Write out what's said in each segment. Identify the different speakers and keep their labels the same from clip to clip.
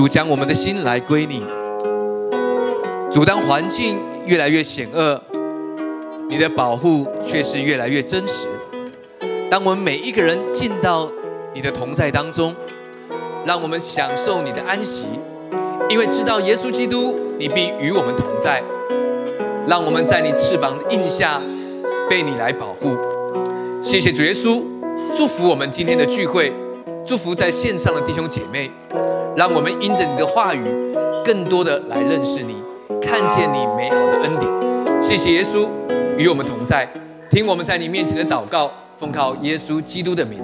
Speaker 1: 主将我们的心来归你。主当环境越来越险恶，你的保护却是越来越真实。当我们每一个人进到你的同在当中，让我们享受你的安息，因为知道耶稣基督，你必与我们同在。让我们在你翅膀的印下，被你来保护。谢谢主耶稣，祝福我们今天的聚会，祝福在线上的弟兄姐妹，让我们因着你的话语，更多的来认识你，看见你美好的恩典。谢谢耶稣与我们同在，听我们在你面前的祷告，奉靠耶稣基督的名，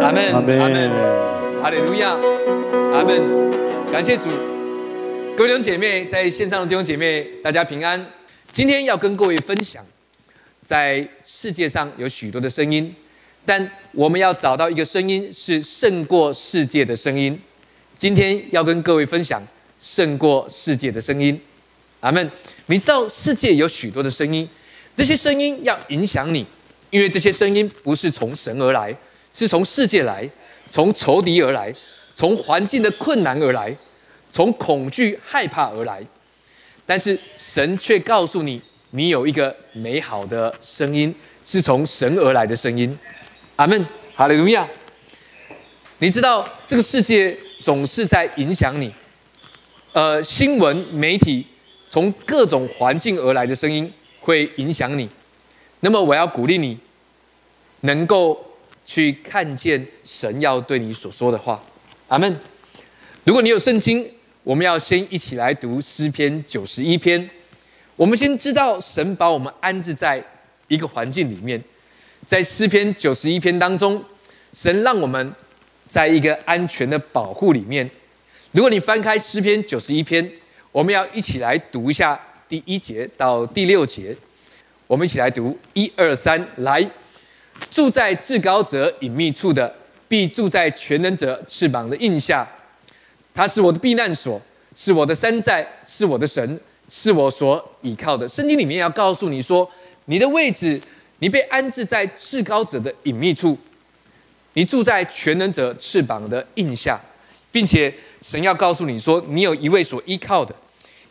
Speaker 1: 阿门，
Speaker 2: 阿门，
Speaker 1: 哈利路亚，阿门。感谢主，各位弟兄姐妹，在线上的弟兄姐妹，大家平安。今天要跟各位分享，在世界上有许多的声音，但我们要找到一个声音是胜过世界的声音。今天要跟各位分享胜过世界的声音。阿门。你知道世界有许多的声音，这些声音要影响你，因为这些声音不是从神而来，是从世界来，从仇敌而来，从环境的困难而来，从恐惧害怕而来。但是神却告诉你，你有一个美好的声音，是从神而来的声音。阿门，哈利路亚。你知道这个世界总是在影响你，呃，新闻媒体从各种环境而来的声音会影响你。那么我要鼓励你，能够去看见神要对你所说的话。阿门。如果你有圣经。我们要先一起来读诗篇九十一篇。我们先知道神把我们安置在一个环境里面，在诗篇九十一篇当中，神让我们在一个安全的保护里面。如果你翻开诗篇九十一篇，我们要一起来读一下第一节到第六节。我们一起来读一二三，来，住在至高者隐秘处的，必住在全能者翅膀的印下。他是我的避难所，是我的山寨，是我的神，是我所倚靠的。圣经里面要告诉你说，你的位置，你被安置在至高者的隐秘处，你住在全能者翅膀的印下，并且神要告诉你说，你有一位所依靠的。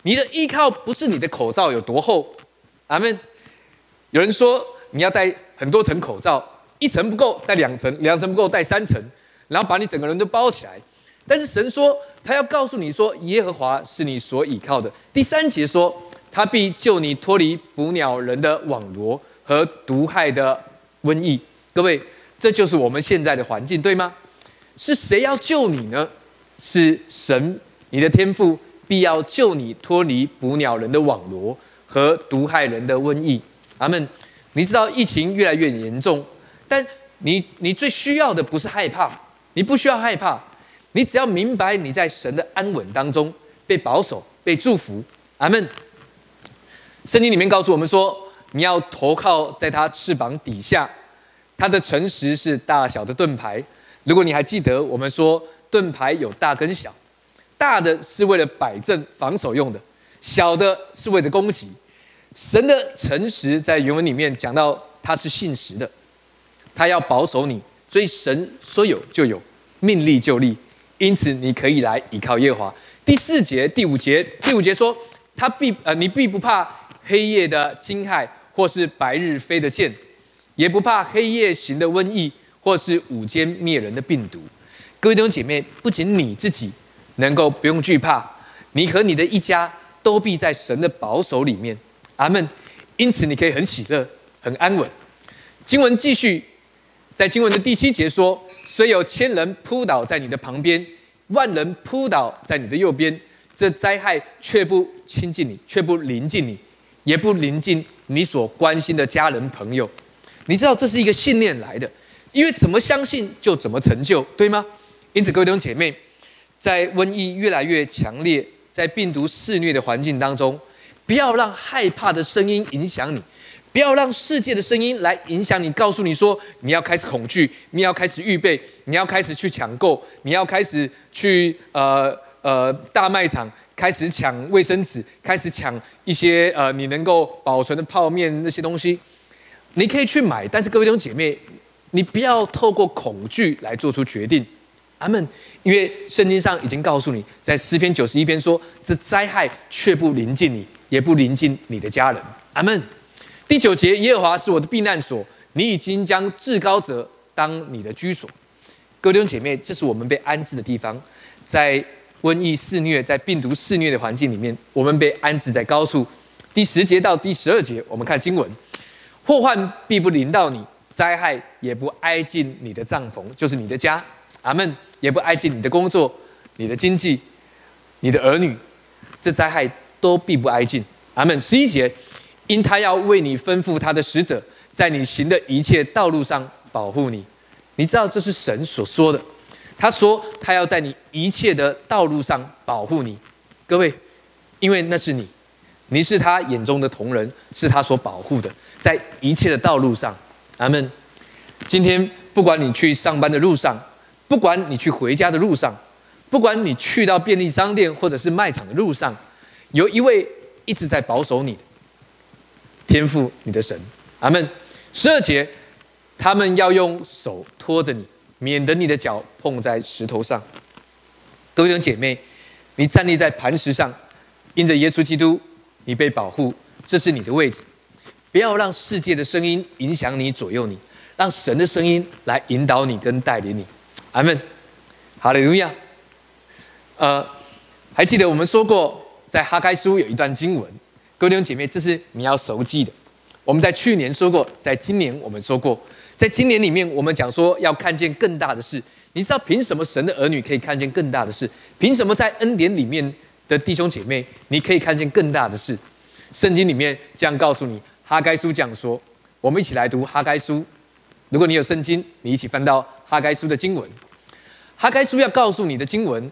Speaker 1: 你的依靠不是你的口罩有多厚，阿门。有人说你要戴很多层口罩，一层不够戴两层，两层不够戴三层，然后把你整个人都包起来。但是神说，他要告诉你说，耶和华是你所倚靠的。第三节说，他必救你脱离捕鸟人的网罗和毒害的瘟疫。各位，这就是我们现在的环境，对吗？是谁要救你呢？是神，你的天父必要救你脱离捕鸟人的网罗和毒害人的瘟疫。阿门。你知道疫情越来越严重，但你你最需要的不是害怕，你不需要害怕。你只要明白你在神的安稳当中被保守、被祝福，阿门。圣经里面告诉我们说，你要投靠在他翅膀底下，他的诚实是大小的盾牌。如果你还记得，我们说盾牌有大跟小，大的是为了摆正防守用的，小的是为了攻击。神的诚实在原文里面讲到，他是信实的，他要保守你，所以神说有就有，命立就立。因此，你可以来倚靠耶和华。第四节、第五节、第五节说，他必呃，你必不怕黑夜的惊骇，或是白日飞的箭，也不怕黑夜行的瘟疫，或是午间灭人的病毒。各位弟兄姐妹，不仅你自己能够不用惧怕，你和你的一家都必在神的保守里面。阿门。因此，你可以很喜乐、很安稳。经文继续，在经文的第七节说。虽有千人扑倒在你的旁边，万人扑倒在你的右边，这灾害却不亲近你，却不临近你，也不临近你所关心的家人朋友。你知道这是一个信念来的，因为怎么相信就怎么成就，对吗？因此，各位弟兄姐妹，在瘟疫越来越强烈，在病毒肆虐的环境当中，不要让害怕的声音影响你。不要让世界的声音来影响你，告诉你说你要开始恐惧，你要开始预备，你要开始去抢购，你要开始去呃呃大卖场开始抢卫生纸，开始抢一些呃你能够保存的泡面那些东西，你可以去买，但是各位弟兄姐妹，你不要透过恐惧来做出决定，阿门。因为圣经上已经告诉你，在诗篇九十一篇说，这灾害却不临近你，也不临近你的家人。阿门。第九节，耶和华是我的避难所，你已经将至高者当你的居所。各位弟兄姐妹，这是我们被安置的地方，在瘟疫肆虐、在病毒肆虐的环境里面，我们被安置在高处。第十节到第十二节，我们看经文：祸患必不临到你，灾害也不挨近你的帐篷，就是你的家。阿门。也不挨近你的工作、你的经济、你的儿女，这灾害都必不挨近。阿门。十一节，因他要为你吩咐他的使者，在你行的一切道路上保护你。你知道这是神所说的。他说他要在你一切的道路上保护你。各位，因为那是你。你是他眼中的同人，是他所保护的，在一切的道路上，阿门。今天不管你去上班的路上，不管你去回家的路上，不管你去到便利商店或者是卖场的路上，有一位一直在保守你，天赋你的神，阿门。十二节，他们要用手托着你，免得你的脚碰在石头上。各位弟兄姐妹，你站立在磐石上，因着耶稣基督。你被保护，这是你的位置。不要让世界的声音影响你、左右你，让神的声音来引导你跟带领你。阿门。好的，路亚。呃，还记得我们说过，在哈该书有一段经文，各位弟兄姐妹，这是你要熟记的。我们在去年说过，在今年我们说过，在今年里面，我们讲说要看见更大的事。你知道凭什么神的儿女可以看见更大的事？凭什么在恩典里面？的弟兄姐妹，你可以看见更大的事。圣经里面这样告诉你，哈该书这样说。我们一起来读哈该书。如果你有圣经，你一起翻到哈该书的经文。哈该书要告诉你的经文，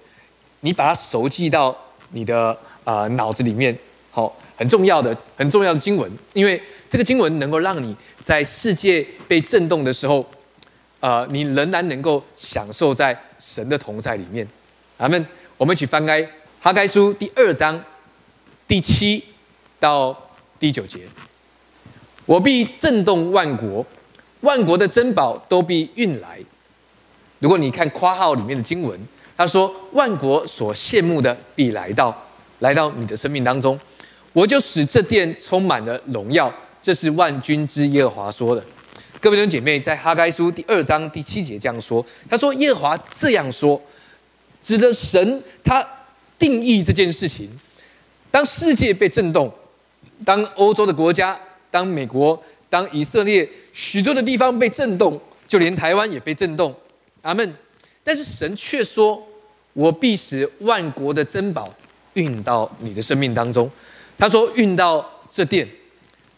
Speaker 1: 你把它熟记到你的啊脑子里面。好，很重要的、很重要的经文，因为这个经文能够让你在世界被震动的时候，呃，你仍然能够享受在神的同在里面。阿门。我们一起翻开。哈该书第二章第七到第九节，我必震动万国，万国的珍宝都必运来。如果你看括号里面的经文，他说万国所羡慕的必来到，来到你的生命当中，我就使这殿充满了荣耀。这是万军之耶和华说的。各位弟兄姐妹，在哈该书第二章第七节这样说，他说耶和华这样说，指着神他。定义这件事情，当世界被震动，当欧洲的国家，当美国，当以色列，许多的地方被震动，就连台湾也被震动。阿门。但是神却说：“我必使万国的珍宝运到你的生命当中。”他说：“运到这殿。”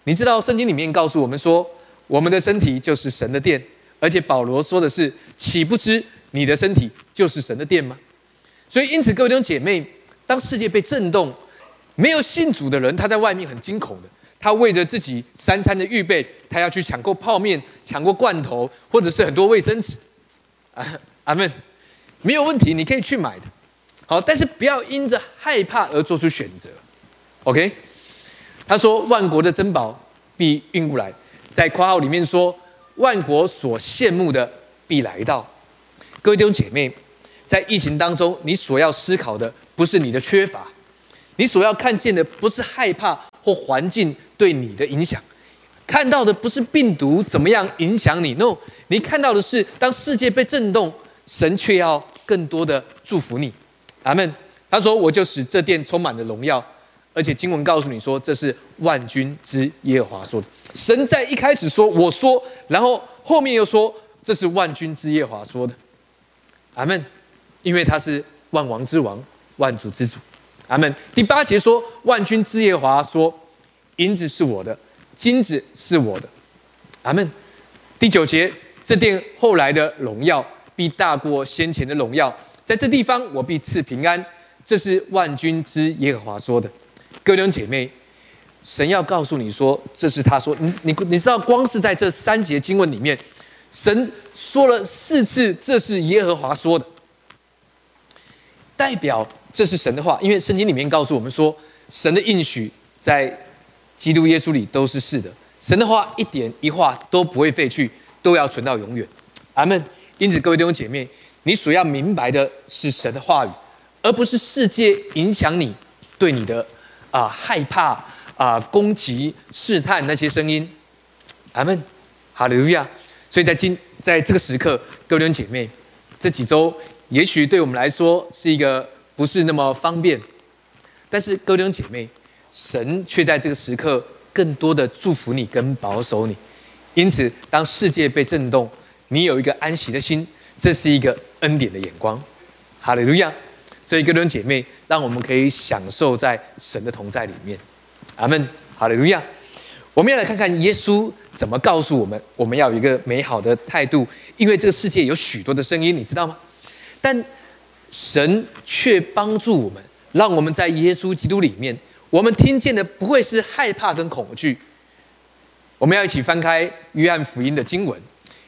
Speaker 1: 你知道圣经里面告诉我们说，我们的身体就是神的殿，而且保罗说的是：“岂不知你的身体就是神的殿吗？”所以，因此，各位弟兄姐妹，当世界被震动，没有信主的人，他在外面很惊恐的，他为着自己三餐的预备，他要去抢购泡面、抢购罐头，或者是很多卫生纸。啊，阿门，没有问题，你可以去买的。好，但是不要因着害怕而做出选择。OK，他说：“万国的珍宝必运过来。”在括号里面说：“万国所羡慕的必来到。”各位弟兄姐妹。在疫情当中，你所要思考的不是你的缺乏，你所要看见的不是害怕或环境对你的影响，看到的不是病毒怎么样影响你，no，你看到的是当世界被震动，神却要更多的祝福你。阿门。他说：“我就使这殿充满了荣耀。”而且经文告诉你说，这是万军之耶和华说的。神在一开始说：“我说”，然后后面又说：“这是万军之耶和华说的。”阿门。因为他是万王之王，万主之主，阿门。第八节说：“万军之耶华说，银子是我的，金子是我的，阿门。”第九节，这殿后来的荣耀必大过先前的荣耀，在这地方我必赐平安。这是万军之耶和华说的。各位弟兄姐妹，神要告诉你说，这是他说。你你你知道，光是在这三节经文里面，神说了四次，这是耶和华说的。代表这是神的话，因为圣经里面告诉我们说，神的应许在基督耶稣里都是是的。神的话一点一画都不会废去，都要存到永远。阿门。因此，各位弟兄姐妹，你所要明白的是神的话语，而不是世界影响你对你的啊害怕啊攻击试探那些声音。阿门，哈利路亚。所以在今在这个时刻，各位弟兄姐妹，这几周也许对我们来说是一个不是那么方便，但是各位弟兄姐妹，神却在这个时刻更多的祝福你跟保守你。因此，当世界被震动，你有一个安息的心，这是一个恩典的眼光。哈利路亚！所以，各位弟兄姐妹，让我们可以享受在神的同在里面。阿门！哈利路亚！我们要来看看耶稣怎么告诉我们，我们要有一个美好的态度，因为这个世界有许多的声音，你知道吗？但神却帮助我们，让我们在耶稣基督里面，我们听见的不会是害怕跟恐惧。我们要一起翻开约翰福音的经文，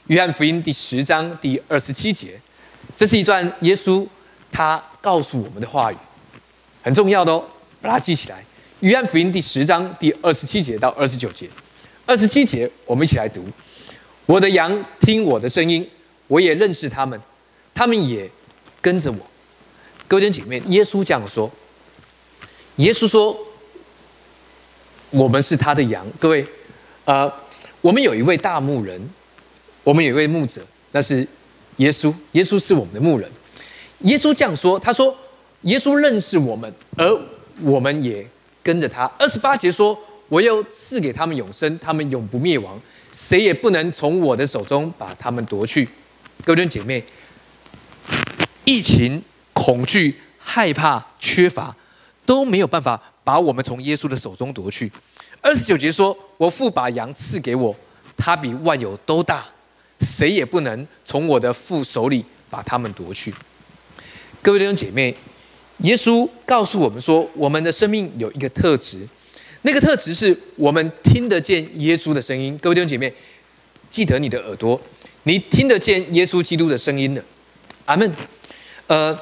Speaker 1: 约翰福音第十章第二十七节，这是一段耶稣他告诉我们的话语，很重要的哦，把它记起来。约翰福音第十章第二十七节到二十九节，二十七节我们一起来读：我的羊听我的声音，我也认识他们，他们也 跟着我。各位姐妹，耶稣这样说，耶稣说，我们是他的羊。各位。呃，我们有一位大牧人，我们有一位牧者，那是耶稣。耶稣是我们的牧人。耶稣这样说：“他说，耶稣认识我们，而我们也跟着他。”二十八节说：“我要赐给他们永生，他们永不灭亡，谁也不能从我的手中把他们夺去。”各位姐妹，疫情、恐惧、害怕、缺乏，都没有办法把我们从耶稣的手中夺去。二十九节说：“我父把羊赐给我，他比万有都大，谁也不能从我的父手里把他们夺去。”各位弟兄姐妹，耶稣告诉我们说，我们的生命有一个特质，那个特质是我们听得见耶稣的声音。各位弟兄姐妹，记得你的耳朵，你听得见耶稣基督的声音的。阿门。呃，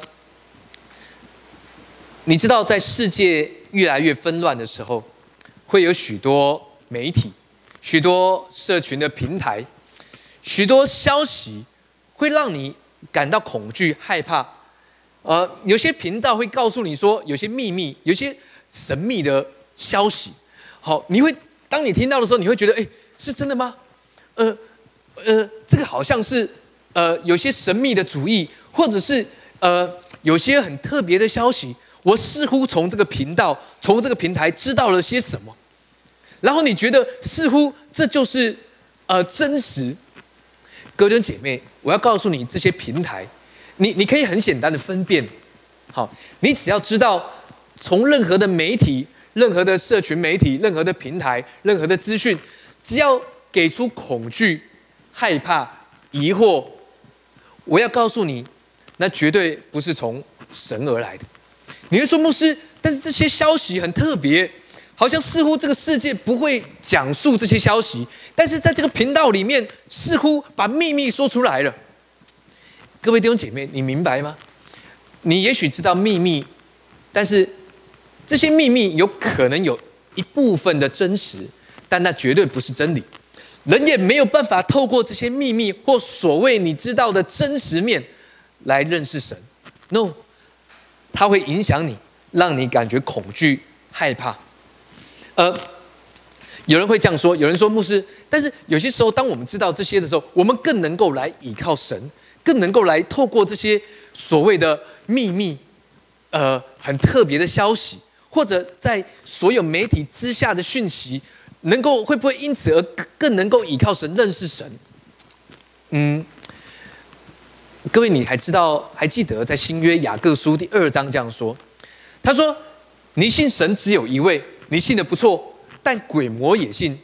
Speaker 1: 你知道，在世界越来越纷乱的时候。会有许多媒体、许多社群的平台、许多消息，会让你感到恐惧、害怕。呃，有些频道会告诉你说，有些秘密、有些神秘的消息。好，你会当你听到的时候，你会觉得，哎，是真的吗？呃呃，这个好像是呃有些神秘的主义，或者是呃有些很特别的消息。我似乎从这个频道、从这个平台知道了些什么。然后你觉得似乎这就是呃真实，各位姐妹，我要告诉你这些平台，你你可以很简单的分辨，好，你只要知道从任何的媒体、任何的社群媒体、任何的平台、任何的资讯，只要给出恐惧、害怕、疑惑，我要告诉你，那绝对不是从神而来的。你会说牧师，但是这些消息很特别。好像似乎这个世界不会讲述这些消息，但是在这个频道里面，似乎把秘密说出来了。各位弟兄姐妹，你明白吗？你也许知道秘密，但是这些秘密有可能有一部分的真实，但那绝对不是真理。人也没有办法透过这些秘密或所谓你知道的真实面来认识神。No，它会影响你，让你感觉恐惧、害怕。呃，有人会这样说，有人说牧师，但是有些时候，当我们知道这些的时候，我们更能够来依靠神，更能够来透过这些所谓的秘密，呃，很特别的消息，或者在所有媒体之下的讯息，能够会不会因此而更能够依靠神，认识神？嗯，各位，你还知道还记得在新约雅各书第二章这样说，他说：“你信神只有一位。”你信的不错，但鬼魔也信，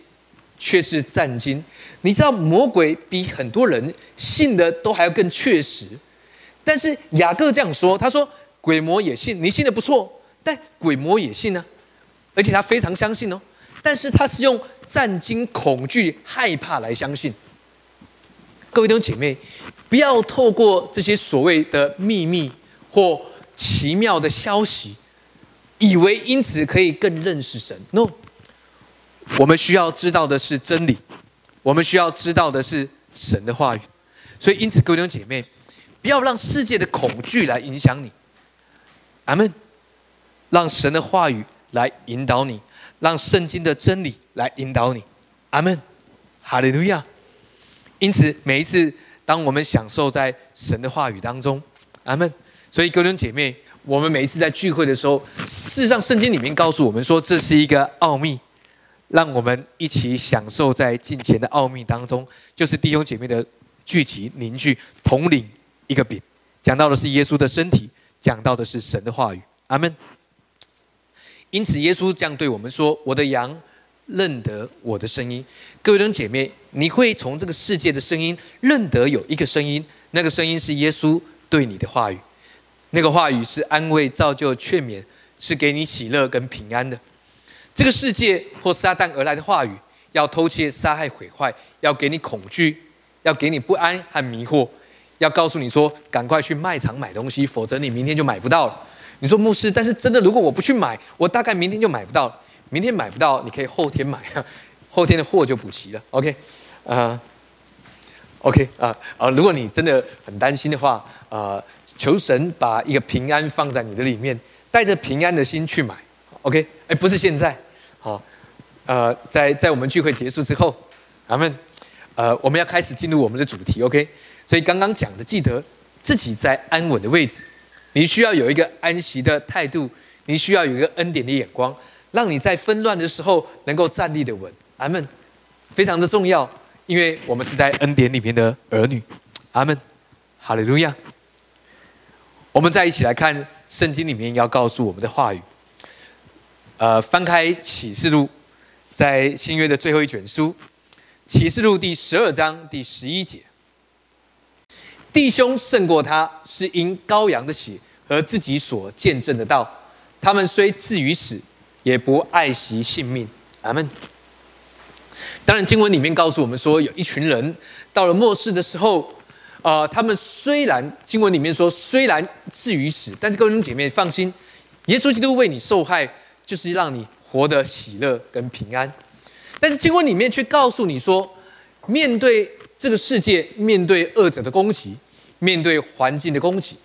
Speaker 1: 却是战惊。你知道魔鬼比很多人信的都还要更确实，但是雅各这样说，他说鬼魔也信，你信的不错，但鬼魔也信呢，而且他非常相信哦，但是他是用战惊、恐惧、害怕来相信。各位弟兄姐妹，不要透过这些所谓的秘密或奇妙的消息。以为因此可以更认识神？No，我们需要知道的是真理，我们需要知道的是神的话语。所以，因此，各位弟兄姐妹，不要让世界的恐惧来影响你。阿门。让神的话语来引导你，让圣经的真理来引导你。阿门。哈利路亚。因此，每一次当我们享受在神的话语当中，阿门。所以，哥伦姐妹，我们每一次在聚会的时候，事实上，圣经里面告诉我们说，这是一个奥秘。让我们一起享受在金钱的奥秘当中，就是弟兄姐妹的聚集凝聚统领一个饼，讲到的是耶稣的身体，讲到的是神的话语。阿门。因此，耶稣这样对我们说：“我的羊认得我的声音。”各位弟兄姐妹，你会从这个世界的声音认得有一个声音，那个声音是耶稣对你的话语，那个话语是安慰、造就、劝勉，是给你喜乐跟平安的。这个世界或撒旦而来的话语，要偷窃、杀害、毁坏，要给你恐惧，要给你不安和迷惑，要告诉你说：赶快去卖场买东西，否则你明天就买不到了。你说牧师，但是真的，如果我不去买，我大概明天就买不到了。明天买不到，你可以后天买，后天的货就补齐了。OK，啊，OK 啊啊，如果你真的很担心的话，呃，求神把一个平安放在你的里面，带着平安的心去买。OK，哎，不是现在。好，呃，在在我们聚会结束之后，咱们，呃，我们要开始进入我们的主题，OK？所以刚刚讲的，记得自己在安稳的位置，你需要有一个安息的态度，你需要有一个恩典的眼光，让你在纷乱的时候能够站立的稳。阿门，非常的重要，因为我们是在恩典里面的儿女。阿门，哈利路亚。我们再一起来看圣经里面要告诉我们的话语。呃，翻开启示录，在新约的最后一卷书，启示录第十二章第十一节，弟兄胜过他，是因羔羊的血和自己所见证的道。他们虽至于死，也不爱惜性命。阿门。当然，经文里面告诉我们说，有一群人到了末世的时候，啊，他们虽然经文里面说虽然至于死，但是各位兄姐妹放心，耶稣基督为你受害。就是让你活得喜乐跟平安，但是经文里面却告诉你说，面对这个世界，面对恶者的攻击，面对环境的攻击，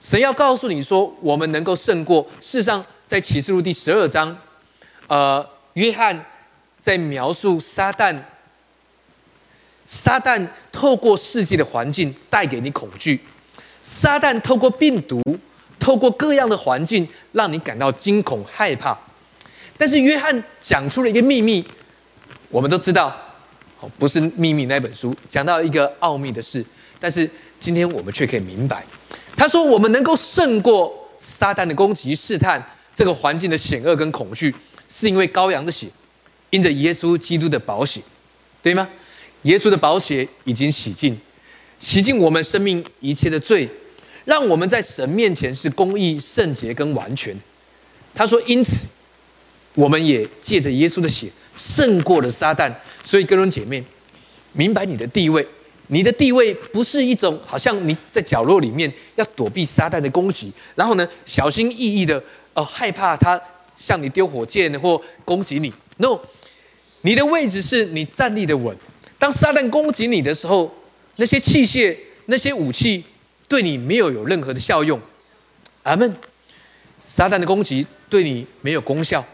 Speaker 1: 神要告诉你说，我们能够胜过。世上，在启示录第十二章，呃，约翰在描述撒旦，撒旦透过世界的环境带给你恐惧，撒旦透过病毒。透过各样的环境，让你感到惊恐害怕。但是约翰讲出了一个秘密，我们都知道，不是秘密那本书讲到一个奥秘的事。但是今天我们却可以明白，他说我们能够胜过撒旦的攻击、试探这个环境的险恶跟恐惧，是因为羔羊的血，因着耶稣基督的宝血，对吗？耶稣的宝血已经洗净，洗净我们生命一切的罪。让我们在神面前是公义、圣洁跟完全。他说：“因此，我们也借着耶稣的血胜过了撒旦。所以，各位姐妹，明白你的地位。你的地位不是一种好像你在角落里面要躲避撒旦的攻击，然后呢小心翼翼的哦害怕他向你丢火箭或攻击你。No，你的位置是你站立的稳。当撒旦攻击你的时候，那些器械、那些武器。”对你没有有任何的效用，阿门。撒旦的攻击对你没有功效。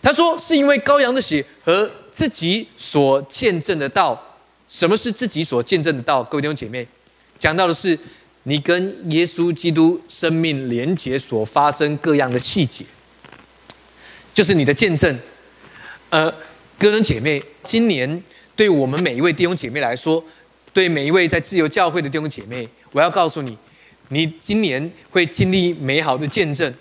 Speaker 1: 他说是因为羔羊的血和自己所见证的道。什么是自己所见证的道？各位弟兄姐妹，讲到的是你跟耶稣基督生命连结所发生各样的细节，就是你的见证。呃，哥伦姐妹，今年对我们每一位弟兄姐妹来说，对每一位在自由教会的弟兄姐妹。我要告诉你，你今年会经历美好的见证，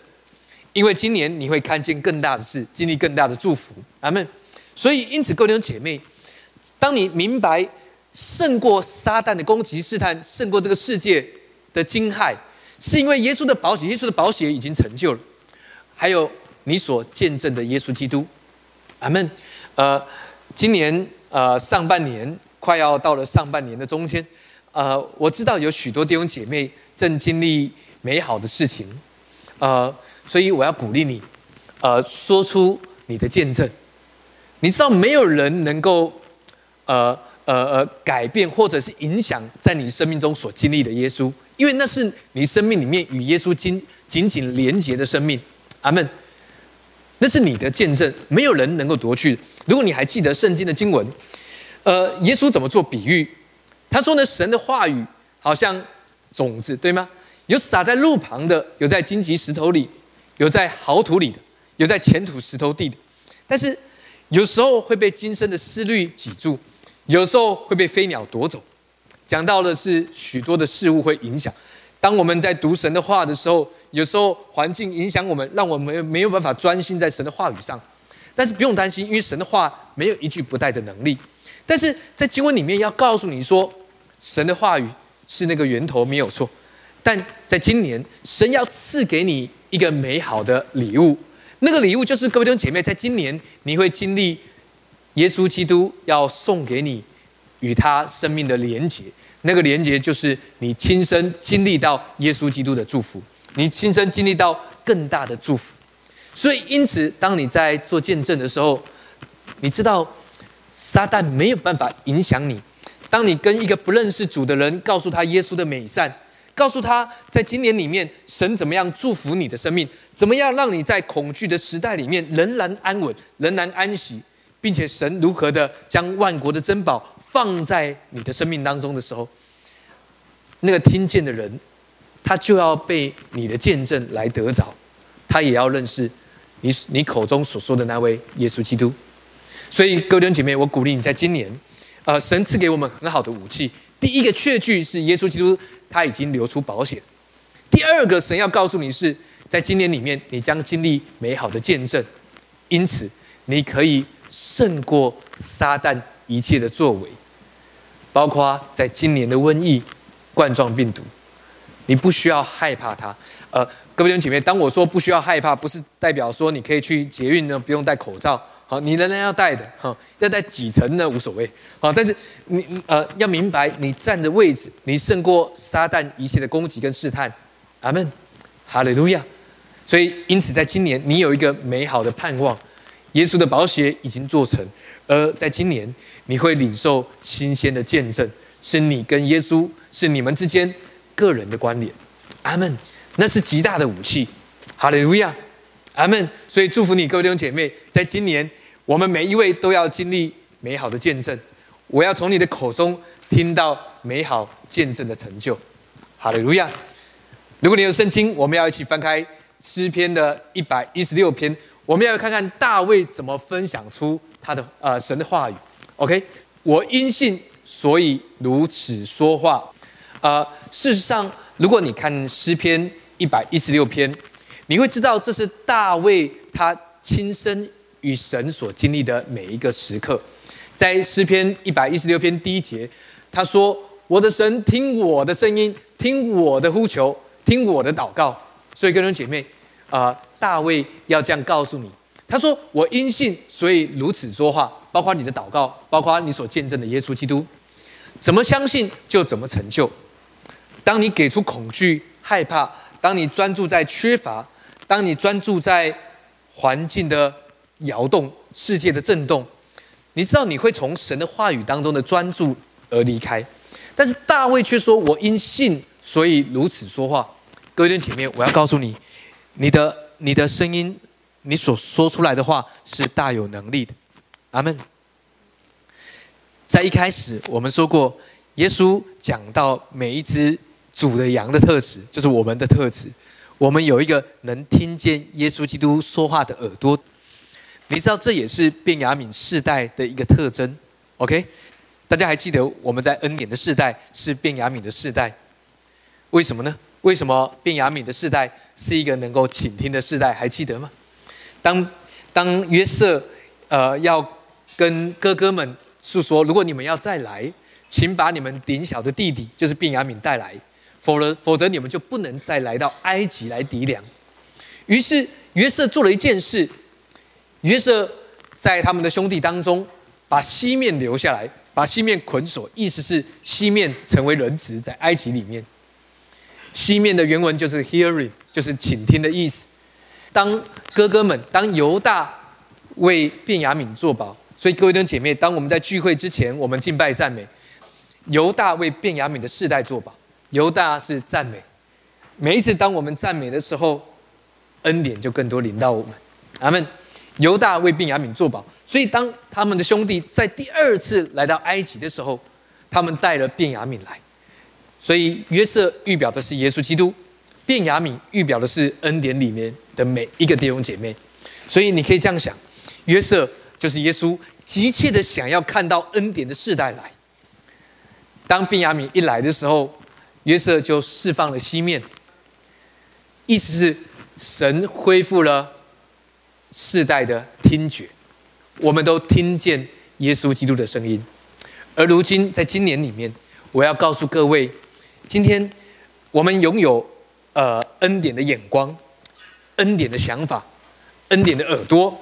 Speaker 1: 因为今年你会看见更大的事，经历更大的祝福。阿门。所以，因此，各位弟兄姐妹，当你明白胜过撒旦的攻击试探，胜过这个世界的惊骇，是因为耶稣的保险，耶稣的保险已经成就了。还有你所见证的耶稣基督。阿门。呃，今年呃上半年快要到了上半年的中间。呃，我知道有许多弟兄姐妹正经历美好的事情，呃，所以我要鼓励你，呃，说出你的见证。你知道没有人能够，呃呃呃改变或者是影响在你生命中所经历的耶稣，因为那是你生命里面与耶稣紧紧紧连结的生命。阿门。那是你的见证，没有人能够夺去。如果你还记得圣经的经文，呃，耶稣怎么做比喻？他说呢，神的话语好像种子，对吗？有撒在路旁的，有在荆棘石头里，有在好土里的，有在浅土石头地的。但是有时候会被今生的思虑挤住，有时候会被飞鸟夺走。讲到的是许多的事物会影响。当我们在读神的话的时候，有时候环境影响我们，让我们没有办法专心在神的话语上。但是不用担心，因为神的话没有一句不带着能力。但是在经文里面要告诉你说，神的话语是那个源头没有错。但在今年，神要赐给你一个美好的礼物，那个礼物就是各位弟兄姐妹，在今年你会经历耶稣基督要送给你与他生命的连结。那个连接就是你亲身经历到耶稣基督的祝福，你亲身经历到更大的祝福。所以，因此，当你在做见证的时候，你知道撒旦没有办法影响你。当你跟一个不认识主的人告诉他耶稣的美善，告诉他在今年里面神怎么样祝福你的生命，怎么样让你在恐惧的时代里面仍然安稳、仍然安息，并且神如何的将万国的珍宝。放在你的生命当中的时候，那个听见的人，他就要被你的见证来得着，他也要认识你你口中所说的那位耶稣基督。所以，各位弟姐妹，我鼓励你在今年，呃，神赐给我们很好的武器。第一个确据是耶稣基督他已经流出保险。第二个，神要告诉你是在今年里面，你将经历美好的见证，因此你可以胜过撒旦一切的作为。包括在今年的瘟疫、冠状病毒，你不需要害怕它。呃，各位弟兄姐妹，当我说不需要害怕，不是代表说你可以去捷运呢不用戴口罩，好，你仍然要戴的，哈，要戴几层呢无所谓，好，但是你呃要明白，你站的位置，你胜过撒旦一切的攻击跟试探。阿门，哈利路亚。所以因此，在今年你有一个美好的盼望，耶稣的宝血已经做成，而在今年。你会领受新鲜的见证，是你跟耶稣是你们之间个人的关联。阿门。那是极大的武器。哈利路亚。阿门。所以祝福你，各位弟兄姐妹，在今年，我们每一位都要经历美好的见证。我要从你的口中听到美好见证的成就。哈利路亚。如果你有圣经，我们要一起翻开诗篇的一百一十六篇，我们要看看大卫怎么分享出他的呃神的话语。OK，我因信，所以如此说话。呃，事实上，如果你看诗篇一百一十六篇，你会知道这是大卫他亲身与神所经历的每一个时刻。在诗篇一百一十六篇第一节，他说：“我的神，听我的声音，听我的呼求，听我的祷告。”所以，各位姐妹，啊，大卫要这样告诉你。他说：“我因信，所以如此说话。”包括你的祷告，包括你所见证的耶稣基督，怎么相信就怎么成就。当你给出恐惧、害怕，当你专注在缺乏，当你专注在环境的摇动、世界的震动，你知道你会从神的话语当中的专注而离开。但是大卫却说：“我因信，所以如此说话。”各位弟兄姐妹，我要告诉你，你的你的声音，你所说出来的话是大有能力的。阿门。在一开始，我们说过，耶稣讲到每一只主的羊的特质，就是我们的特质。我们有一个能听见耶稣基督说话的耳朵。你知道，这也是便雅悯世代的一个特征。OK，大家还记得我们在恩典的世代是便雅悯的世代？为什么呢？为什么便雅悯的世代是一个能够倾听的世代？还记得吗？当当约瑟呃要跟哥哥们诉说：“如果你们要再来，请把你们顶小的弟弟，就是便雅敏带来，否则否则你们就不能再来到埃及来抵粮。”于是约瑟做了一件事，约瑟在他们的兄弟当中把西面留下来，把西面捆锁，意思是西面成为人质，在埃及里面。西面的原文就是 “hearing”，就是倾听的意思。当哥哥们，当犹大为便雅敏作保。所以各位弟兄姐妹，当我们在聚会之前，我们敬拜赞美，犹大为便雅悯的世代作保。犹大是赞美，每一次当我们赞美的时候，恩典就更多临到我们。阿门。犹大为便雅悯作保，所以当他们的兄弟在第二次来到埃及的时候，他们带了便雅悯来。所以约瑟预表的是耶稣基督，便雅悯预表的是恩典里面的每一个弟兄姐妹。所以你可以这样想，约瑟就是耶稣急切的想要看到恩典的世代来。当便雅悯一来的时候，约瑟就释放了西面，意思是神恢复了世代的听觉，我们都听见耶稣基督的声音。而如今在今年里面，我要告诉各位。今天我们拥有呃恩典的眼光、恩典的想法、恩典的耳朵，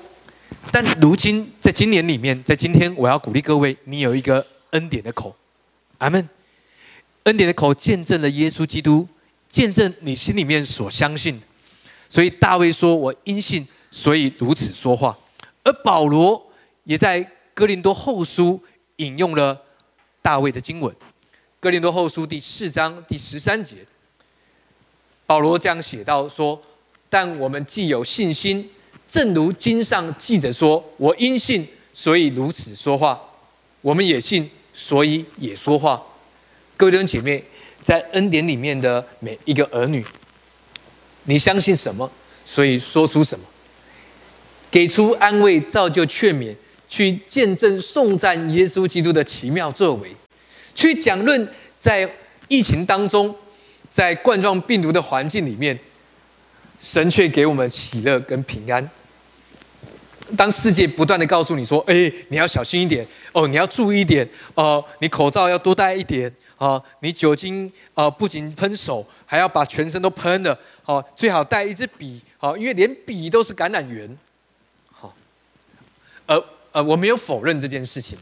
Speaker 1: 但如今在今年里面，在今天我要鼓励各位，你有一个恩典的口，阿门。恩典的口见证了耶稣基督，见证你心里面所相信。所以大卫说：“我因信，所以如此说话。”而保罗也在哥林多后书引用了大卫的经文。哥林多后书第四章第十三节，保罗这样写到说：“但我们既有信心，正如经上记着说，我因信，所以如此说话；我们也信，所以也说话。”各位弟兄姐妹，在恩典里面的每一个儿女，你相信什么，所以说出什么，给出安慰、造就、劝勉，去见证、颂赞耶稣基督的奇妙作为。去讲论在疫情当中，在冠状病毒的环境里面，神却给我们喜乐跟平安。当世界不断的告诉你说：“哎，你要小心一点哦，你要注意一点哦，你口罩要多戴一点哦，你酒精啊不仅喷手，还要把全身都喷了哦，最好带一支笔哦，因为连笔都是感染源。”好，呃呃，我没有否认这件事情，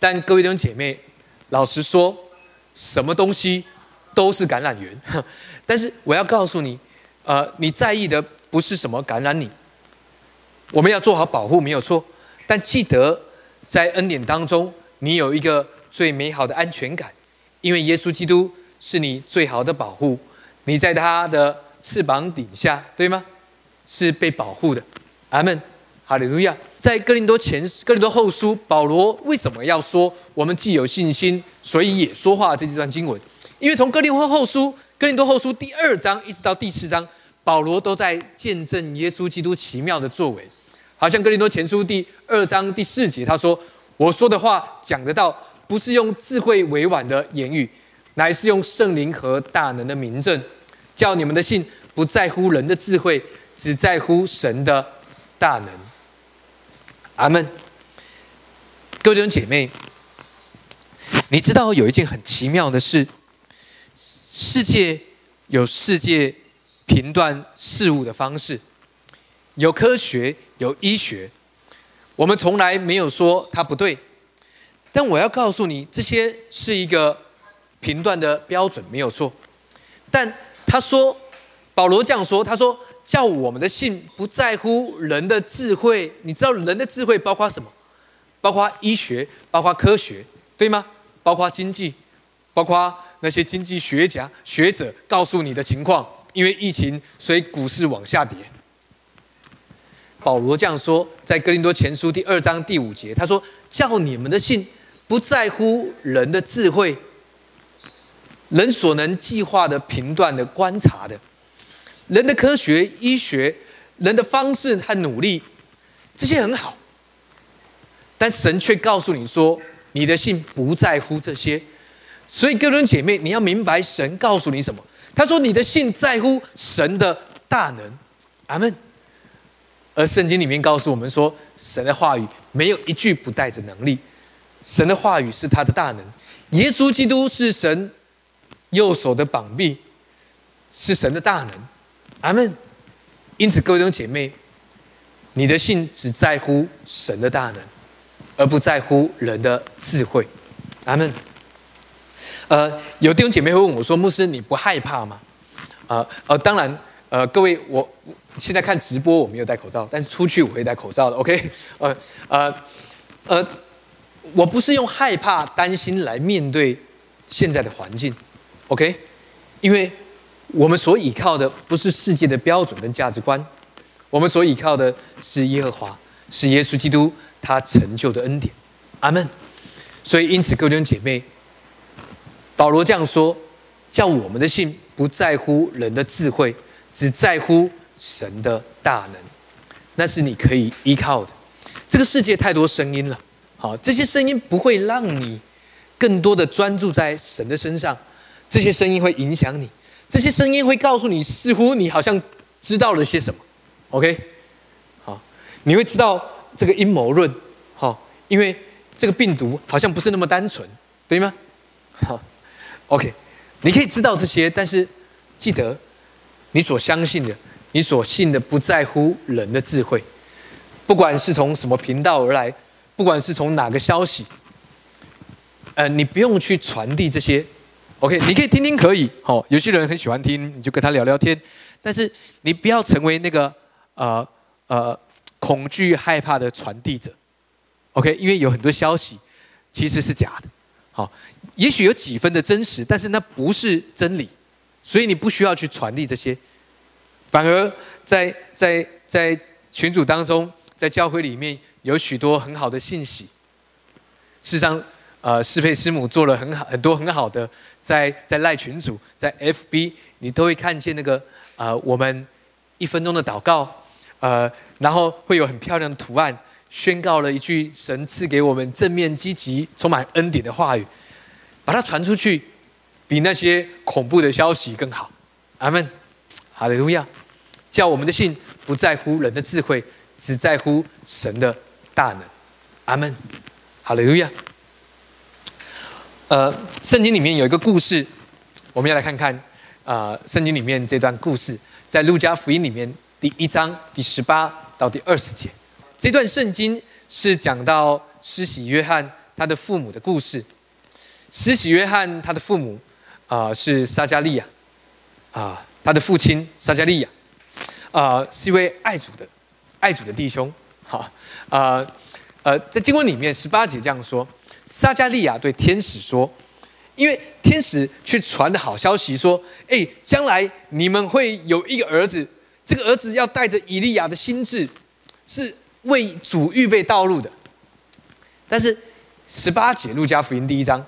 Speaker 1: 但各位弟兄姐妹。老实说，什么东西都是感染源。但是我要告诉你，呃，你在意的不是什么感染你。我们要做好保护没有错，但记得在恩典当中，你有一个最美好的安全感，因为耶稣基督是你最好的保护。你在他的翅膀底下，对吗？是被保护的。阿门。哈利路亚！在哥林多前、哥林多后书，保罗为什么要说我们既有信心，所以也说话？这几段经文，因为从哥林多后书、哥林多后书第二章一直到第四章，保罗都在见证耶稣基督奇妙的作为。好像哥林多前书第二章第四节，他说：“我说的话讲得到，不是用智慧委婉的言语，乃是用圣灵和大能的明证，叫你们的信不在乎人的智慧，只在乎神的大能。”阿门，各位弟兄姐妹，你知道有一件很奇妙的事，世界有世界评断事物的方式，有科学，有医学，我们从来没有说它不对，但我要告诉你，这些是一个评断的标准，没有错。但他说，保罗这样说，他说。叫我们的信不在乎人的智慧，你知道人的智慧包括什么？包括医学，包括科学，对吗？包括经济，包括那些经济学家、学者告诉你的情况。因为疫情，所以股市往下跌。保罗这样说，在哥林多前书第二章第五节，他说：“叫你们的信不在乎人的智慧，人所能计划的、评断的、观察的。”人的科学、医学、人的方式和努力，这些很好，但神却告诉你说，你的信不在乎这些。所以，各位姐妹，你要明白神告诉你什么。他说，你的信在乎神的大能。阿门。而圣经里面告诉我们说，神的话语没有一句不带着能力。神的话语是他的大能。耶稣基督是神右手的膀臂，是神的大能。阿门。因此，各位弟兄姐妹，你的信只在乎神的大能，而不在乎人的智慧。阿门。呃，有弟兄姐妹会问我说：“牧师，你不害怕吗？”呃呃，当然，呃，各位，我现在看直播我没有戴口罩，但是出去我会戴口罩的。OK，呃呃，呃，我不是用害怕、担心来面对现在的环境，OK？因为我们所依靠的不是世界的标准跟价值观，我们所依靠的是耶和华，是耶稣基督他成就的恩典。阿门。所以，因此，各位弟兄姐妹，保罗这样说：叫我们的信不在乎人的智慧，只在乎神的大能。那是你可以依靠的。这个世界太多声音了，好，这些声音不会让你更多的专注在神的身上。这些声音会影响你，这些声音会告诉你，似乎你好像知道了些什么。OK，好，你会知道这个阴谋论，好，因为这个病毒好像不是那么单纯，对吗？好，OK，你可以知道这些，但是记得，你所相信的，你所信的，不在乎人的智慧，不管是从什么频道而来，不管是从哪个消息，呃，你不用去传递这些。OK，你可以听听，可以。好，有些人很喜欢听，你就跟他聊聊天。但是你不要成为那个呃呃恐惧害怕的传递者。OK，因为有很多消息其实是假的。好，也许有几分的真实，但是那不是真理，所以你不需要去传递这些。反而在在在群组当中，在教会里面有许多很好的信息。事实上。呃，适配师母做了很好很多很好的，在在赖群组，在 FB，你都会看见那个呃，我们一分钟的祷告，呃，然后会有很漂亮的图案，宣告了一句神赐给我们正面积极、充满恩典的话语，把它传出去，比那些恐怖的消息更好。阿门，哈利路亚！叫我们的信不在乎人的智慧，只在乎神的大能。阿门，哈利路亚。呃，圣经里面有一个故事，我们要来看看。啊，圣经里面这段故事，在路加福音里面第一章第十八到第二十节。这段圣经是讲到施洗约翰他的父母的故事。施洗约翰他的父母啊是撒加利亚，啊，他的父亲撒加利亚，啊，是一位爱主的爱主的弟兄。好，啊，呃，在经文里面十八节这样说。撒加利亚对天使说：“因为天使去传的好消息说，哎，将来你们会有一个儿子，这个儿子要带着以利亚的心智，是为主预备道路的。但是十八节路加福音第一章，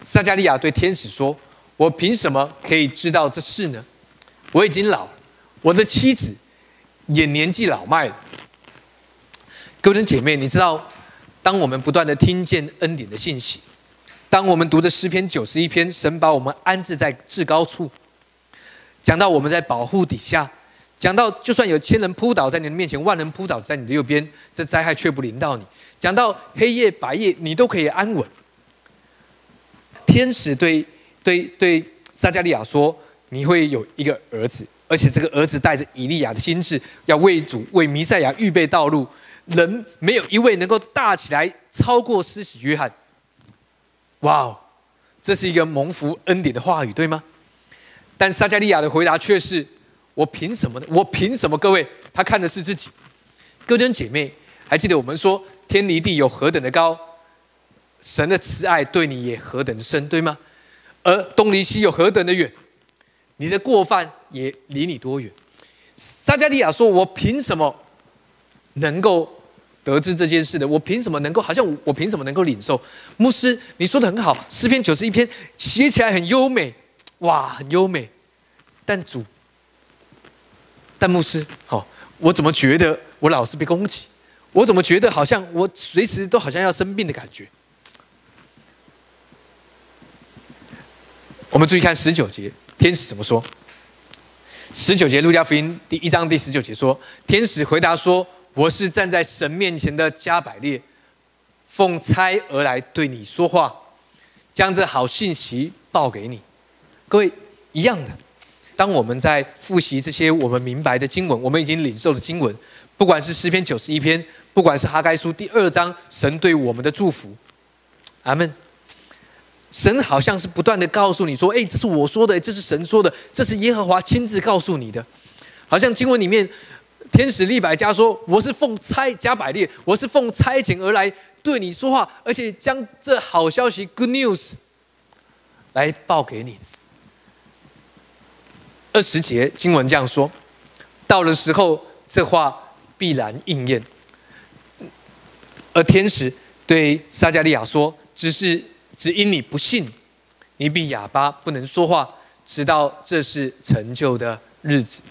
Speaker 1: 撒加利亚对天使说：我凭什么可以知道这事呢？我已经老，我的妻子也年纪老迈了。各位姐妹，你知道？”当我们不断的听见恩典的信息，当我们读着诗篇九十一篇，神把我们安置在至高处，讲到我们在保护底下，讲到就算有千人扑倒在你的面前，万人扑倒在你的右边，这灾害却不临到你。讲到黑夜白夜，你都可以安稳。天使对对对撒加利亚说：“你会有一个儿子，而且这个儿子带着以利亚的心智，要为主为弥赛亚预备道路。”人没有一位能够大起来超过施洗约翰。哇哦，这是一个蒙福恩典的话语，对吗？但撒加利亚的回答却是：我凭什么呢？我凭什么？各位，他看的是自己。哥登姐妹，还记得我们说天离地有何等的高，神的慈爱对你也何等的深，对吗？而东离西有何等的远，你的过犯也离你多远？撒加利亚说：我凭什么？能够得知这件事的，我凭什么能够？好像我凭什么能够领受？牧师，你说的很好，诗篇九十一篇写起来很优美，哇，很优美。但主，但牧师，好，我怎么觉得我老是被攻击？我怎么觉得好像我随时都好像要生病的感觉？我们注意看十九节，天使怎么说？十九节，路加福音第一章第十九节说，天使回答说。我是站在神面前的加百列，奉差而来对你说话，将这好信息报给你。各位一样的，当我们在复习这些我们明白的经文，我们已经领受的经文，不管是诗篇九十一篇，不管是哈该书第二章，神对我们的祝福，阿门。神好像是不断的告诉你说：“哎，这是我说的，这是神说的，这是耶和华亲自告诉你的。”好像经文里面。天使利百加说：“我是奉差加百列，我是奉差遣而来对你说话，而且将这好消息 （good news） 来报给你。”二十节经文这样说：“到了时候，这话必然应验。”而天使对撒加利亚说：“只是只因你不信，你比哑巴不能说话，直到这是成就的日子。”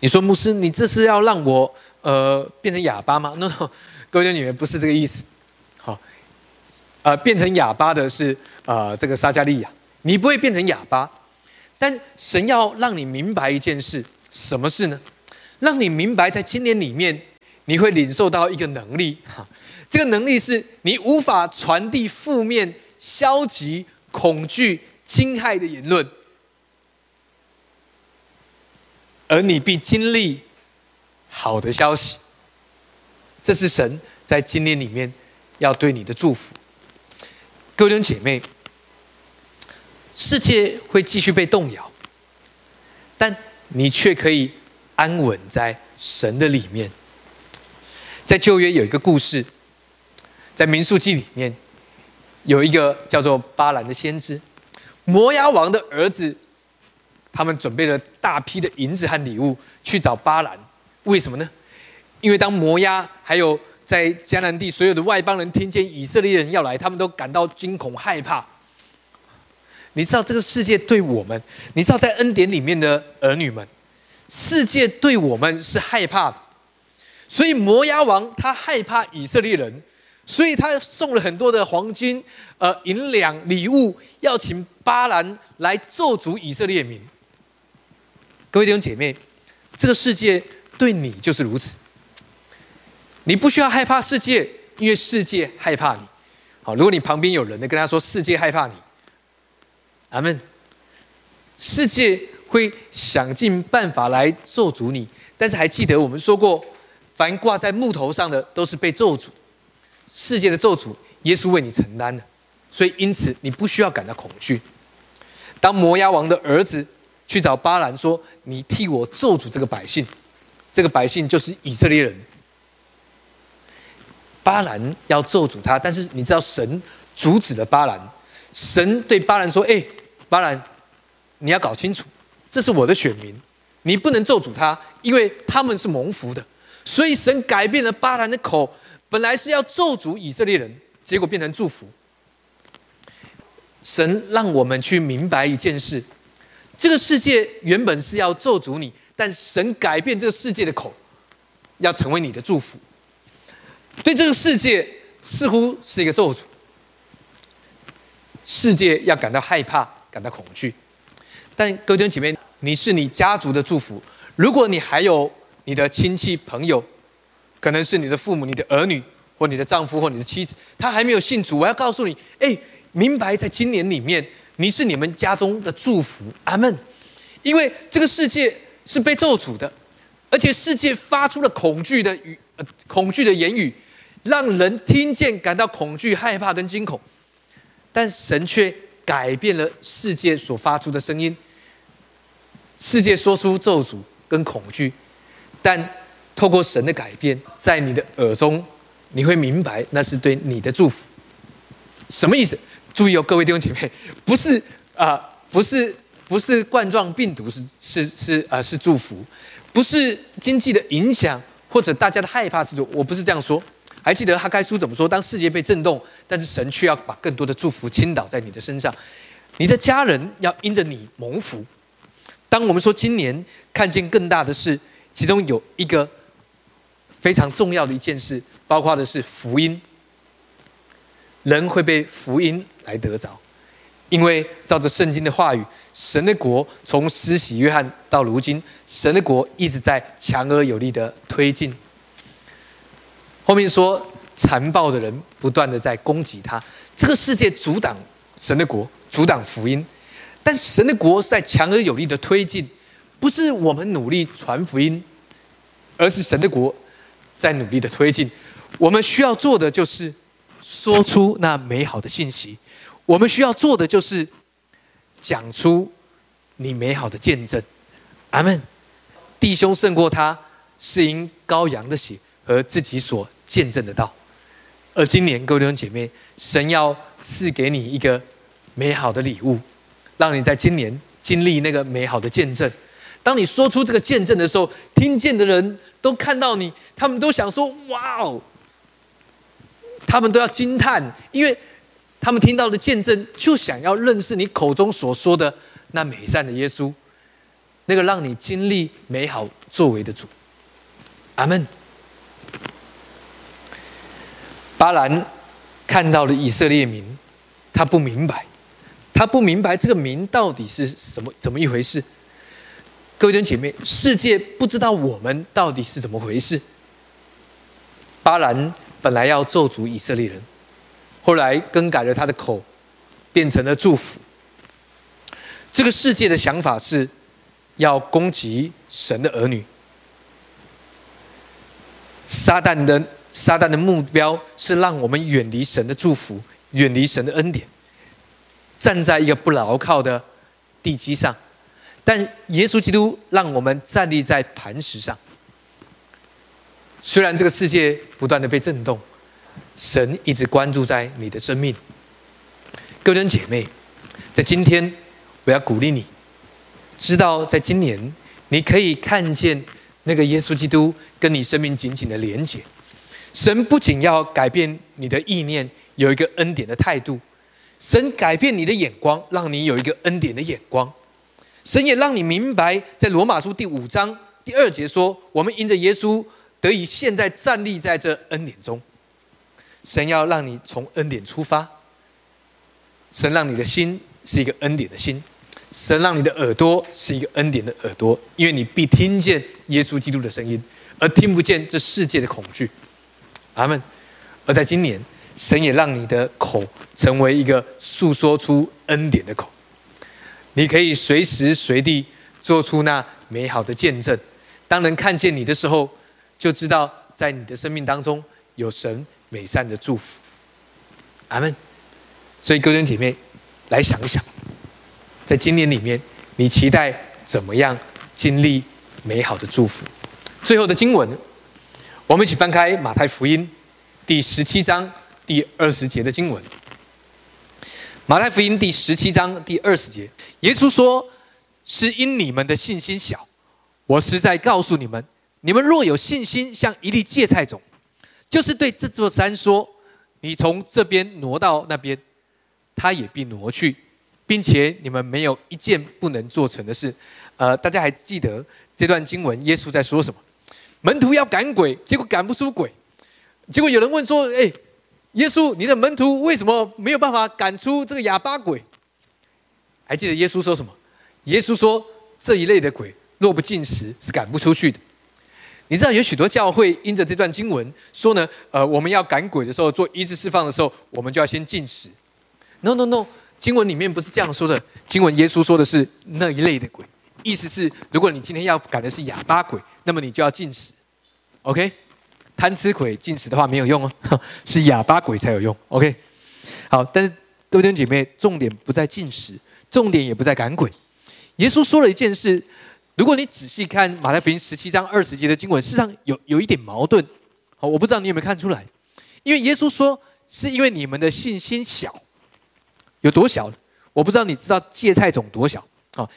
Speaker 1: 你说牧师，你这是要让我呃变成哑巴吗？no no，各位弟兄姊妹，不是这个意思。好，呃，变成哑巴的是呃这个撒加利亚，你不会变成哑巴，但神要让你明白一件事，什么事呢？让你明白，在今年里面，你会领受到一个能力，哈，这个能力是你无法传递负面、消极、恐惧、侵害的言论。而你必经历好的消息，这是神在今年里面要对你的祝福。各位弟兄姐妹，世界会继续被动摇，但你却可以安稳在神的里面。在旧约有一个故事，在民数记里面有一个叫做巴兰的先知，摩押王的儿子。他们准备了大批的银子和礼物去找巴兰，为什么呢？因为当摩押还有在迦南地所有的外邦人听见以色列人要来，他们都感到惊恐害怕。你知道这个世界对我们，你知道在恩典里面的儿女们，世界对我们是害怕的。所以摩押王他害怕以色列人，所以他送了很多的黄金、呃银两礼物，要请巴兰来咒诅以色列民。各位弟兄姐妹，这个世界对你就是如此。你不需要害怕世界，因为世界害怕你。好，如果你旁边有人，你跟他说世界害怕你，阿门。世界会想尽办法来咒诅你，但是还记得我们说过，凡挂在木头上的都是被咒诅。世界的咒诅，耶稣为你承担的，所以因此你不需要感到恐惧。当摩押王的儿子。去找巴兰说：“你替我咒诅这个百姓，这个百姓就是以色列人。”巴兰要咒诅他，但是你知道神阻止了巴兰。神对巴兰说：“哎，巴兰，你要搞清楚，这是我的选民，你不能咒诅他，因为他们是蒙福的。”所以神改变了巴兰的口，本来是要咒诅以色列人，结果变成祝福。神让我们去明白一件事。这个世界原本是要咒诅你，但神改变这个世界的口，要成为你的祝福。对这个世界似乎是一个咒诅，世界要感到害怕、感到恐惧。但各位姐妹，你是你家族的祝福。如果你还有你的亲戚朋友，可能是你的父母、你的儿女，或你的丈夫或你的妻子，他还没有信主，我要告诉你，哎，明白在今年里面。你是你们家中的祝福，阿门。因为这个世界是被咒诅的，而且世界发出了恐惧的语、恐惧的言语，让人听见感到恐惧、害怕跟惊恐。但神却改变了世界所发出的声音，世界说出咒诅跟恐惧，但透过神的改变，在你的耳中，你会明白那是对你的祝福。什么意思？注意哦，各位弟兄姐妹，不是啊，不是不是冠状病毒是是是啊是祝福，不是经济的影响或者大家的害怕是，我不是这样说。还记得哈该书怎么说？当世界被震动，但是神却要把更多的祝福倾倒在你的身上，你的家人要因着你蒙福。当我们说今年看见更大的事，其中有一个非常重要的一件事，包括的是福音。人会被福音来得着，因为照着圣经的话语，神的国从施洗约翰到如今，神的国一直在强而有力的推进。后面说，残暴的人不断的在攻击他，这个世界阻挡神的国，阻挡福音，但神的国在强而有力的推进，不是我们努力传福音，而是神的国在努力的推进。我们需要做的就是。说出那美好的信息，我们需要做的就是讲出你美好的见证。阿门。弟兄胜过他，是因羔羊的血和自己所见证的道。而今年，各位弟兄姐妹，神要赐给你一个美好的礼物，让你在今年经历那个美好的见证。当你说出这个见证的时候，听见的人都看到你，他们都想说：“哇哦！”他们都要惊叹，因为他们听到的见证，就想要认识你口中所说的那美善的耶稣，那个让你经历美好作为的主。阿门。巴兰看到了以色列民，他不明白，他不明白这个民到底是什么怎么一回事。各位弟兄姐妹，世界不知道我们到底是怎么回事。巴兰。本来要咒诅以色列人，后来更改了他的口，变成了祝福。这个世界的想法是要攻击神的儿女。撒旦的撒旦的目标是让我们远离神的祝福，远离神的恩典，站在一个不牢靠的地基上。但耶稣基督让我们站立在磐石上。虽然这个世界不断的被震动，神一直关注在你的生命。各位姐妹，在今天，我要鼓励你，知道在今年，你可以看见那个耶稣基督跟你生命紧紧的连结。神不仅要改变你的意念，有一个恩典的态度；神改变你的眼光，让你有一个恩典的眼光。神也让你明白，在罗马书第五章第二节说：“我们因着耶稣。”得以现在站立在这恩典中，神要让你从恩典出发，神让你的心是一个恩典的心，神让你的耳朵是一个恩典的耳朵，因为你必听见耶稣基督的声音，而听不见这世界的恐惧。阿门。而在今年，神也让你的口成为一个诉说出恩典的口，你可以随时随地做出那美好的见证。当人看见你的时候，就知道在你的生命当中有神美善的祝福，阿门。所以，各位姐妹，来想一想，在今年里面，你期待怎么样经历美好的祝福？最后的经文，我们一起翻开马太福音第十七章第二十节的经文。马太福音第十七章第二十节，耶稣说：“是因你们的信心小，我实在告诉你们。”你们若有信心，像一粒芥菜种，就是对这座山说：“你从这边挪到那边，它也必挪去，并且你们没有一件不能做成的事。”呃，大家还记得这段经文，耶稣在说什么？门徒要赶鬼，结果赶不出鬼。结果有人问说：“哎，耶稣，你的门徒为什么没有办法赶出这个哑巴鬼？”还记得耶稣说什么？耶稣说：“这一类的鬼，若不进食，是赶不出去的。”你知道有许多教会因着这段经文说呢，呃，我们要赶鬼的时候，做医治释放的时候，我们就要先进食。No No No，经文里面不是这样说的。经文耶稣说的是那一类的鬼，意思是如果你今天要赶的是哑巴鬼，那么你就要进食。OK，贪吃鬼进食的话没有用哦，是哑巴鬼才有用。OK，好，但是各位弟兄姐妹，重点不在进食，重点也不在赶鬼。耶稣说了一件事。如果你仔细看马太福音十七章二十节的经文，事实上有有一点矛盾。好，我不知道你有没有看出来？因为耶稣说是因为你们的信心小，有多小？我不知道你知道芥菜种多小？啊，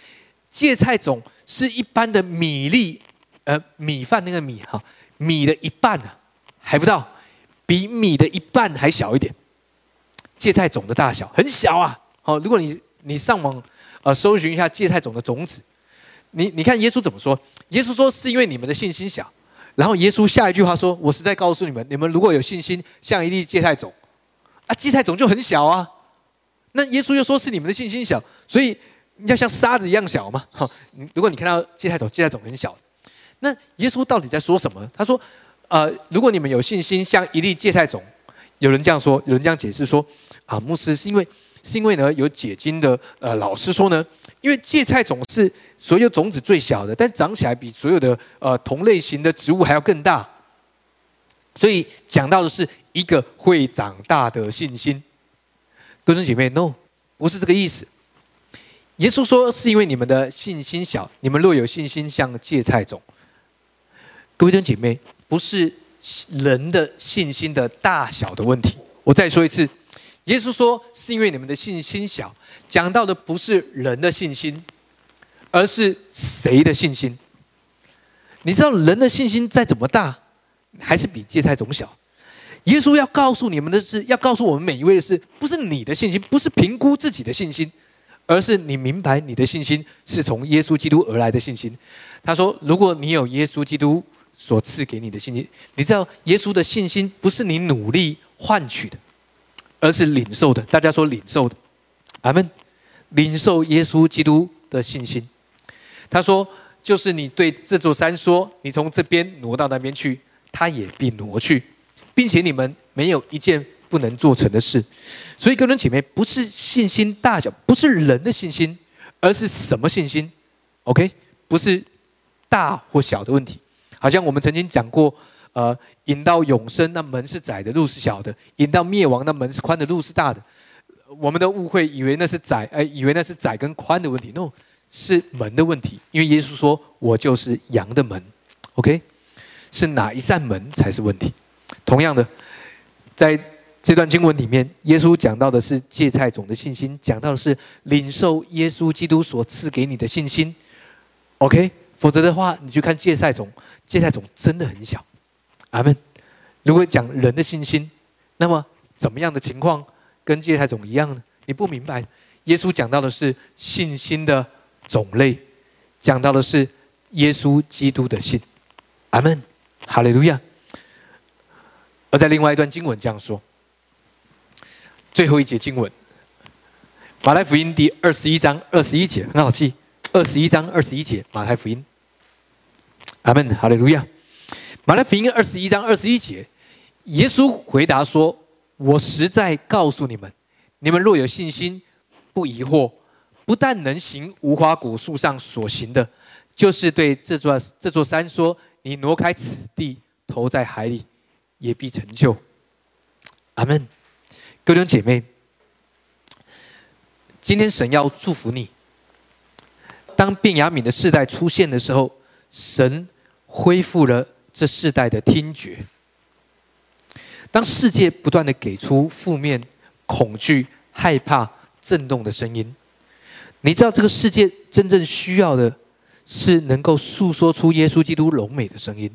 Speaker 1: 芥菜种是一般的米粒，呃，米饭那个米哈，米的一半啊，还不到，比米的一半还小一点。芥菜种的大小很小啊。好，如果你你上网呃搜寻一下芥菜种的种子。你你看耶稣怎么说？耶稣说是因为你们的信心小，然后耶稣下一句话说：“我是在告诉你们，你们如果有信心，像一粒芥菜种，啊，芥菜种就很小啊。那耶稣又说是你们的信心小，所以要像沙子一样小吗？哈，如果你看到芥菜种，芥菜种很小，那耶稣到底在说什么？他说：呃，如果你们有信心，像一粒芥菜种，有人这样说，有人这样解释说：啊，牧师是因为。是因为呢，有解经的呃老师说呢，因为芥菜种是所有种子最小的，但长起来比所有的呃同类型的植物还要更大，所以讲到的是一个会长大的信心。各位姐妹，no，不是这个意思。耶稣说是因为你们的信心小，你们若有信心像芥菜种。各位弟兄姐妹，不是人的信心的大小的问题。我再说一次，耶稣说是因为你们的信心小，讲到的不是人的信心，而是谁的信心？你知道人的信心再怎么大，还是比芥菜种小。耶稣要告诉你们的是，要告诉我们每一位的是，不是你的信心，不是评估自己的信心，而是你明白你的信心是从耶稣基督而来的信心。他说：“如果你有耶稣基督所赐给你的信心，你知道耶稣的信心不是你努力换取的，而是领受的。大家说领受的，阿门。领受耶稣基督的信心。他说，就是你对这座山说：你从这边挪到那边去，他也必挪去。”并且你们没有一件不能做成的事，所以各位姐妹，不是信心大小，不是人的信心，而是什么信心？OK，不是大或小的问题。好像我们曾经讲过，呃，引到永生那门是窄的，路是小的；引到灭亡那门是宽的，路是大的。我们的误会以为那是窄，哎，以为那是窄跟宽的问题，no，是门的问题。因为耶稣说：“我就是羊的门。”OK，是哪一扇门才是问题？同样的，在这段经文里面，耶稣讲到的是芥菜种的信心，讲到的是领受耶稣基督所赐给你的信心。OK，否则的话，你去看芥菜种，芥菜种真的很小。阿门。如果讲人的信心，那么怎么样的情况跟芥菜种一样呢？你不明白。耶稣讲到的是信心的种类，讲到的是耶稣基督的信。阿门。哈利路亚。而在另外一段经文这样说，最后一节经文，马太福音第二十一章二十一节很好记，二十一章二十一节马太福音，阿门，哈利路亚。马太福音二十一章二十一节，耶稣回答说：“我实在告诉你们，你们若有信心，不疑惑，不但能行无花果树上所行的，就是对这座这座山说：你挪开此地，投在海里。”也必成就，阿门。各位弟兄姐妹，今天神要祝福你。当便雅悯的世代出现的时候，神恢复了这世代的听觉。当世界不断的给出负面、恐惧、害怕、震动的声音，你知道这个世界真正需要的是能够诉说出耶稣基督柔美的声音，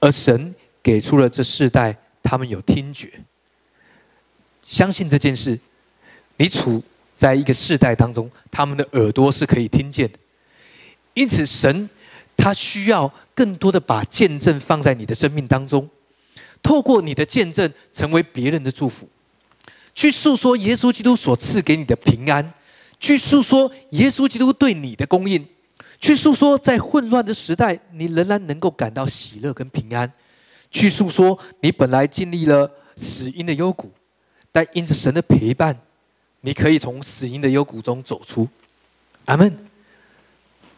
Speaker 1: 而神。给出了这世代，他们有听觉，相信这件事。你处在一个世代当中，他们的耳朵是可以听见的。因此，神他需要更多的把见证放在你的生命当中，透过你的见证，成为别人的祝福，去诉说耶稣基督所赐给你的平安，去诉说耶稣基督对你的供应，去诉说在混乱的时代，你仍然能够感到喜乐跟平安。去诉说你本来经历了死因的幽谷，但因着神的陪伴，你可以从死因的幽谷中走出。阿门。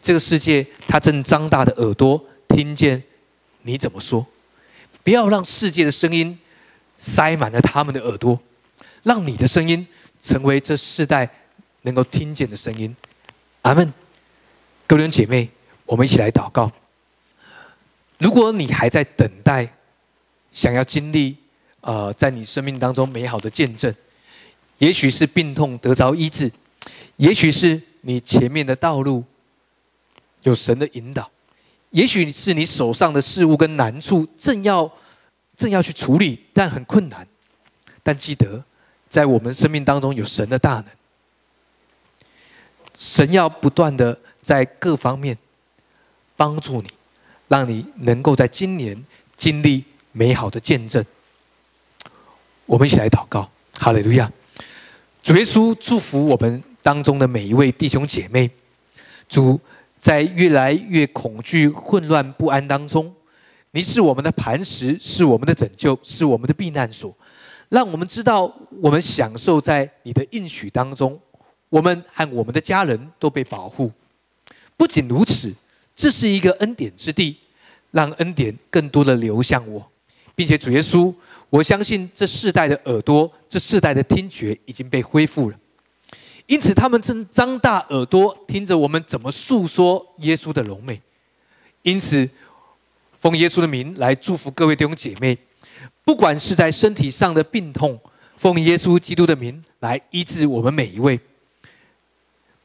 Speaker 1: 这个世界，它正张大的耳朵听见你怎么说。不要让世界的声音塞满了他们的耳朵，让你的声音成为这世代能够听见的声音。阿门。各位姐妹，我们一起来祷告。如果你还在等待，想要经历，呃，在你生命当中美好的见证，也许是病痛得着医治，也许是你前面的道路有神的引导，也许是你手上的事物跟难处正要正要去处理，但很困难。但记得，在我们生命当中有神的大能，神要不断的在各方面帮助你，让你能够在今年经历。美好的见证，我们一起来祷告，哈利路亚！主耶稣祝福我们当中的每一位弟兄姐妹。主在越来越恐惧、混乱、不安当中，你是我们的磐石，是我们的拯救，是我们的避难所。让我们知道，我们享受在你的应许当中，我们和我们的家人都被保护。不仅如此，这是一个恩典之地，让恩典更多的流向我。并且主耶稣，我相信这世代的耳朵，这世代的听觉已经被恢复了，因此他们正张大耳朵听着我们怎么诉说耶稣的荣美。因此，
Speaker 3: 奉耶稣的名来祝福各位弟兄姐妹，不管是在身体上的病痛，奉耶稣基督的名来医治我们每一位。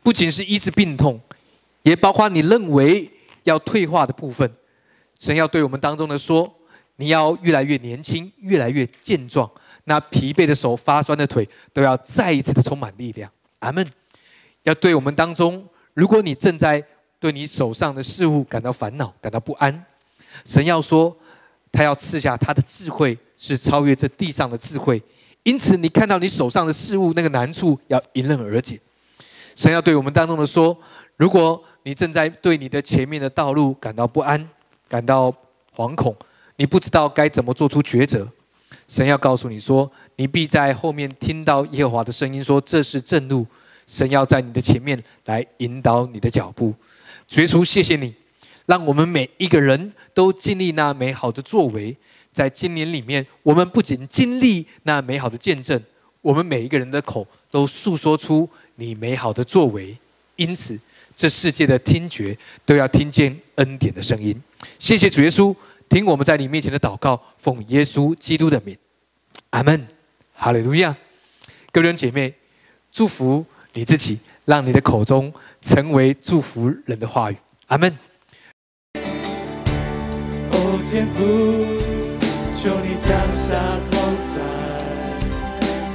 Speaker 3: 不仅是医治病痛，也包括你认为要退化的部分。神要对我们当中的说：你要越来越年轻，越来越健壮。那疲惫的手、发酸的腿，都要再一次的充满力量。阿门。要对我们当中，如果你正在对你手上的事物感到烦恼、感到不安，神要说，他要赐下他的智慧，是超越这地上的智慧。因此，你看到你手上的事物那个难处，要迎刃而解。神要对我们当中的说，如果你正在对你的前面的道路感到不安、感到惶恐，你不知道该怎么做出抉择。神要告诉你说，你必在后面听到耶和华的声音，说这是正路。神要在你的前面来引导你的脚步。主耶稣，谢谢你，让我们每一个人都经历那美好的作为。在今年里面，我们不仅经历那美好的见证，我们每一个人的口都诉说出你美好的作为。因此，这世界的听觉都要听见恩典的声音。谢谢主耶稣。听我们在你面前的祷告，奉耶稣基督的名，阿门，哈利路亚。各位姐妹，祝福你自己，让你的口中成为祝福人的话语，阿门。哦，天父，求你降下同在，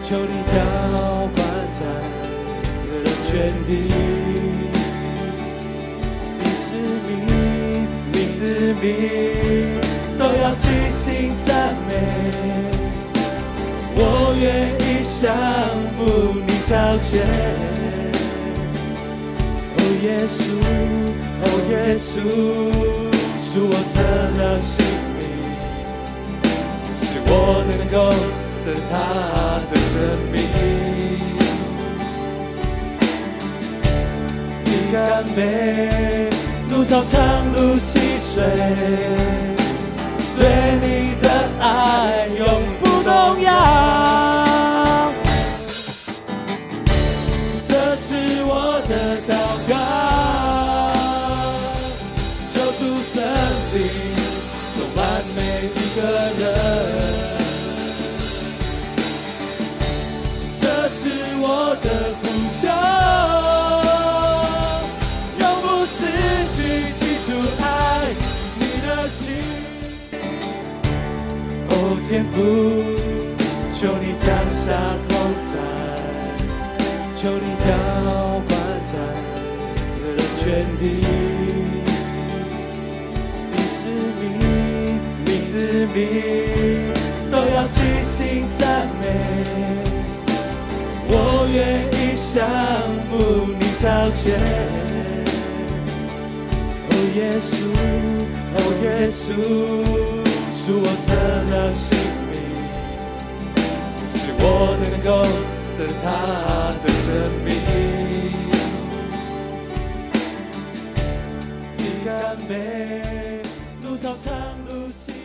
Speaker 3: 求你浇灌在这全地，你子民，你子民。都要齐心赞美，我愿意降服你脚前。哦，耶稣，哦，耶稣，是我舍了性命，是我能够得他的生命。你干杯，路长长路细水。对你的爱永不动摇，这是我的祷告。求主圣灵充满每一个人，这是我的呼求，永不失去记住爱你的心。天父，求你降下同在，求你浇灌在这全地。你子民，你子民，都要齐心赞美。我愿意降服你脚前。哦，耶稣，哦，耶稣。是我舍了性命，是我能够得到他的生命。你干杯，路长长路细。